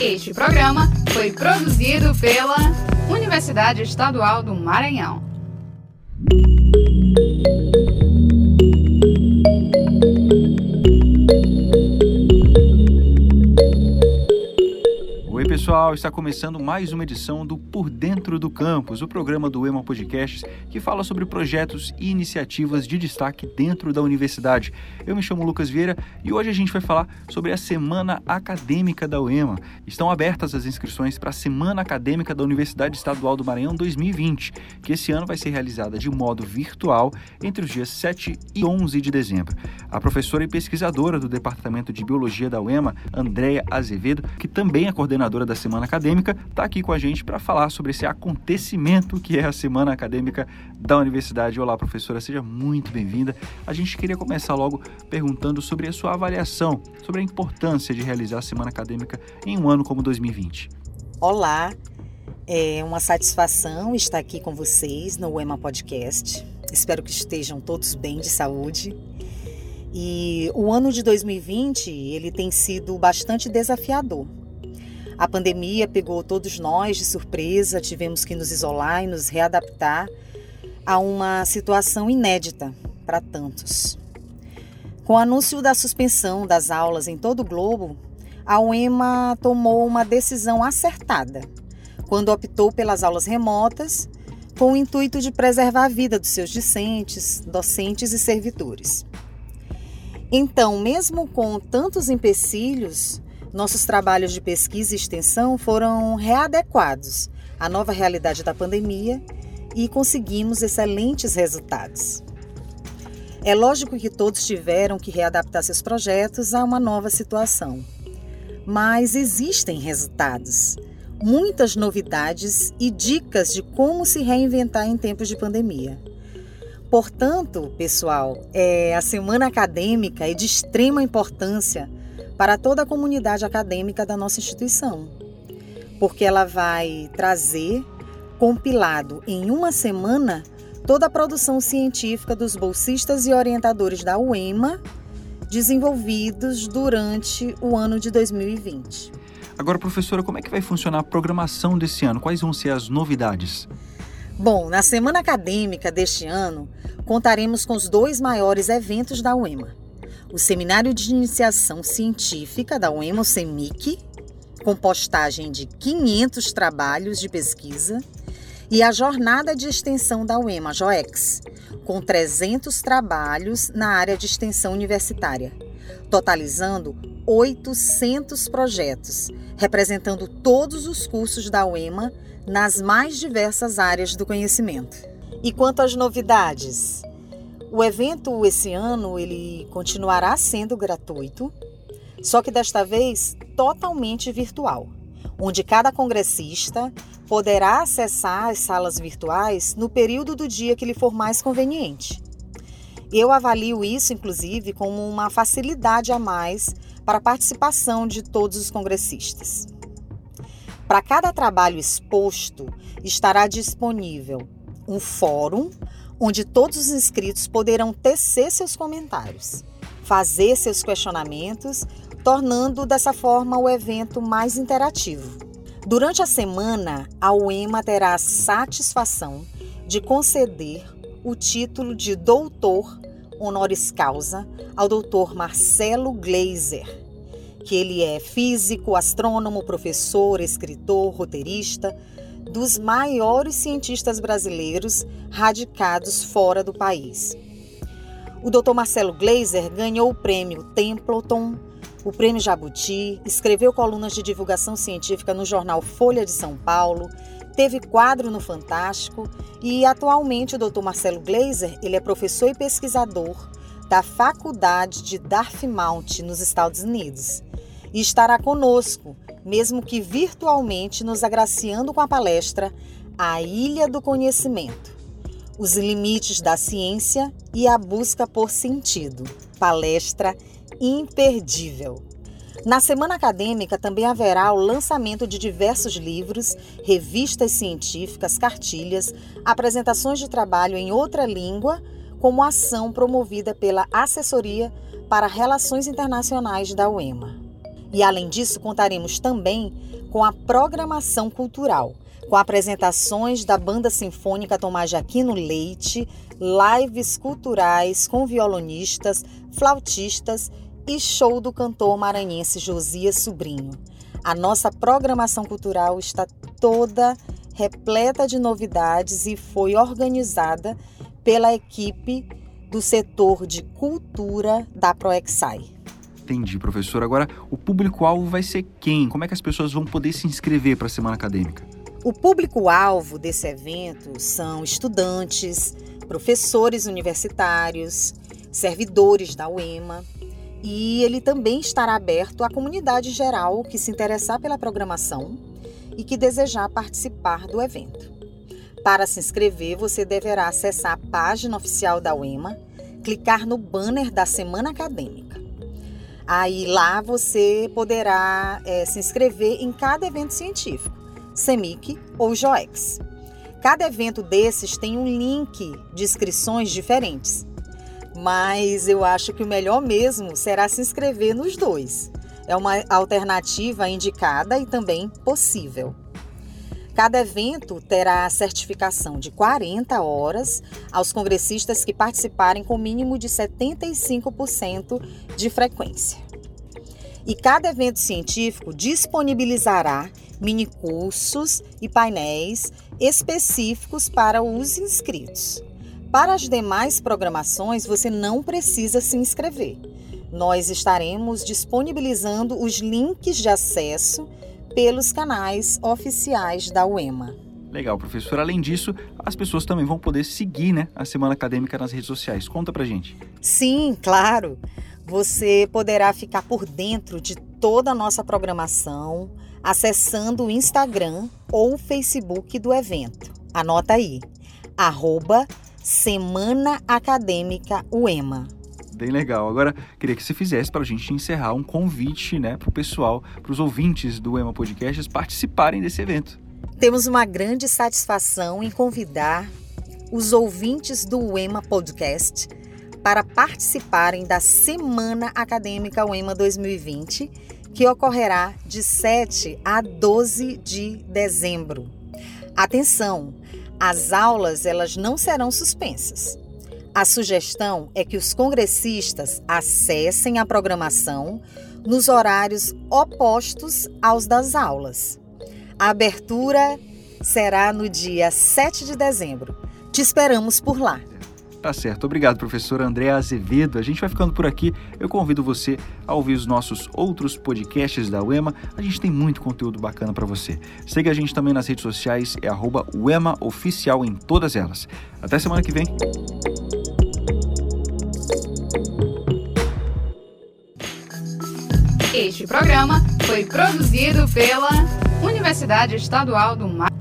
Este programa foi produzido pela Universidade Estadual do Maranhão. Pessoal, está começando mais uma edição do Por Dentro do Campus, o programa do EMA Podcasts que fala sobre projetos e iniciativas de destaque dentro da universidade. Eu me chamo Lucas Vieira e hoje a gente vai falar sobre a Semana Acadêmica da UEMA. Estão abertas as inscrições para a Semana Acadêmica da Universidade Estadual do Maranhão 2020, que esse ano vai ser realizada de modo virtual entre os dias 7 e 11 de dezembro. A professora e pesquisadora do Departamento de Biologia da UEMA, Andréa Azevedo, que também é coordenadora da Semana Acadêmica, está aqui com a gente para falar sobre esse acontecimento que é a Semana Acadêmica da Universidade. Olá, professora, seja muito bem-vinda. A gente queria começar logo perguntando sobre a sua avaliação, sobre a importância de realizar a Semana Acadêmica em um ano como 2020. Olá, é uma satisfação estar aqui com vocês no UEMA Podcast. Espero que estejam todos bem de saúde. E o ano de 2020 ele tem sido bastante desafiador a pandemia pegou todos nós de surpresa, tivemos que nos isolar e nos readaptar a uma situação inédita para tantos. Com o anúncio da suspensão das aulas em todo o globo, a UEMA tomou uma decisão acertada quando optou pelas aulas remotas com o intuito de preservar a vida dos seus discentes, docentes e servidores. Então, mesmo com tantos empecilhos, nossos trabalhos de pesquisa e extensão foram readequados à nova realidade da pandemia e conseguimos excelentes resultados. É lógico que todos tiveram que readaptar seus projetos a uma nova situação, mas existem resultados, muitas novidades e dicas de como se reinventar em tempos de pandemia. Portanto, pessoal, é, a semana acadêmica é de extrema importância para toda a comunidade acadêmica da nossa instituição, porque ela vai trazer, compilado em uma semana, toda a produção científica dos bolsistas e orientadores da UEMA desenvolvidos durante o ano de 2020. Agora, professora, como é que vai funcionar a programação desse ano? Quais vão ser as novidades? Bom, na semana acadêmica deste ano, contaremos com os dois maiores eventos da UEMA o Seminário de Iniciação Científica da UEMA CEMIC, com postagem de 500 trabalhos de pesquisa, e a Jornada de Extensão da UEMA, JOEX, com 300 trabalhos na área de extensão universitária, totalizando 800 projetos, representando todos os cursos da UEMA nas mais diversas áreas do conhecimento. E quanto às novidades? O evento esse ano ele continuará sendo gratuito, só que desta vez totalmente virtual, onde cada congressista poderá acessar as salas virtuais no período do dia que lhe for mais conveniente. Eu avalio isso, inclusive, como uma facilidade a mais para a participação de todos os congressistas. Para cada trabalho exposto, estará disponível um fórum onde todos os inscritos poderão tecer seus comentários, fazer seus questionamentos, tornando dessa forma o evento mais interativo. Durante a semana, a UEMA terá a satisfação de conceder o título de doutor honoris causa ao doutor Marcelo Gleiser, que ele é físico, astrônomo, professor, escritor, roteirista, dos maiores cientistas brasileiros radicados fora do país. O Dr. Marcelo Gleiser ganhou o prêmio Templeton, o prêmio Jabuti, escreveu colunas de divulgação científica no jornal Folha de São Paulo, teve quadro no Fantástico e atualmente o Dr. Marcelo Gleiser, ele é professor e pesquisador da Faculdade de Dartmouth nos Estados Unidos e estará conosco mesmo que virtualmente, nos agraciando com a palestra A Ilha do Conhecimento: Os Limites da Ciência e a Busca por Sentido. Palestra imperdível. Na semana acadêmica também haverá o lançamento de diversos livros, revistas científicas, cartilhas, apresentações de trabalho em outra língua, como ação promovida pela Assessoria para Relações Internacionais da UEMA. E além disso, contaremos também com a programação cultural, com apresentações da Banda Sinfônica Tomás de Aquino Leite, lives culturais com violonistas, flautistas e show do cantor maranhense Josias Sobrinho. A nossa programação cultural está toda repleta de novidades e foi organizada pela equipe do setor de cultura da Proexai. Entendi, professor. Agora, o público-alvo vai ser quem? Como é que as pessoas vão poder se inscrever para a semana acadêmica? O público-alvo desse evento são estudantes, professores universitários, servidores da UEMA, e ele também estará aberto à comunidade geral que se interessar pela programação e que desejar participar do evento. Para se inscrever, você deverá acessar a página oficial da UEMA, clicar no banner da semana acadêmica. Aí lá você poderá é, se inscrever em cada evento científico, CEMIC ou JOEX. Cada evento desses tem um link de inscrições diferentes mas eu acho que o melhor mesmo será se inscrever nos dois. É uma alternativa indicada e também possível. Cada evento terá a certificação de 40 horas aos congressistas que participarem com mínimo de 75% de frequência. E cada evento científico disponibilizará minicursos e painéis específicos para os inscritos. Para as demais programações, você não precisa se inscrever. Nós estaremos disponibilizando os links de acesso pelos canais oficiais da UEMA. Legal, professor. Além disso, as pessoas também vão poder seguir né, a Semana Acadêmica nas redes sociais. Conta pra gente. Sim, claro. Você poderá ficar por dentro de toda a nossa programação acessando o Instagram ou o Facebook do evento. Anota aí, arroba Semana Acadêmica UEMA. Bem legal. Agora, queria que você fizesse para a gente encerrar um convite né, para o pessoal, para os ouvintes do UEMA Podcasts participarem desse evento. Temos uma grande satisfação em convidar os ouvintes do UEMA Podcast para participarem da Semana Acadêmica UEMA 2020, que ocorrerá de 7 a 12 de dezembro. Atenção! As aulas elas não serão suspensas. A sugestão é que os congressistas acessem a programação nos horários opostos aos das aulas. A abertura será no dia 7 de dezembro. Te esperamos por lá. Tá certo. Obrigado, professor André Azevedo. A gente vai ficando por aqui. Eu convido você a ouvir os nossos outros podcasts da UEMA. A gente tem muito conteúdo bacana para você. Siga a gente também nas redes sociais, é arroba UEMA Oficial em todas elas. Até semana que vem. Este programa foi produzido pela Universidade Estadual do Mar.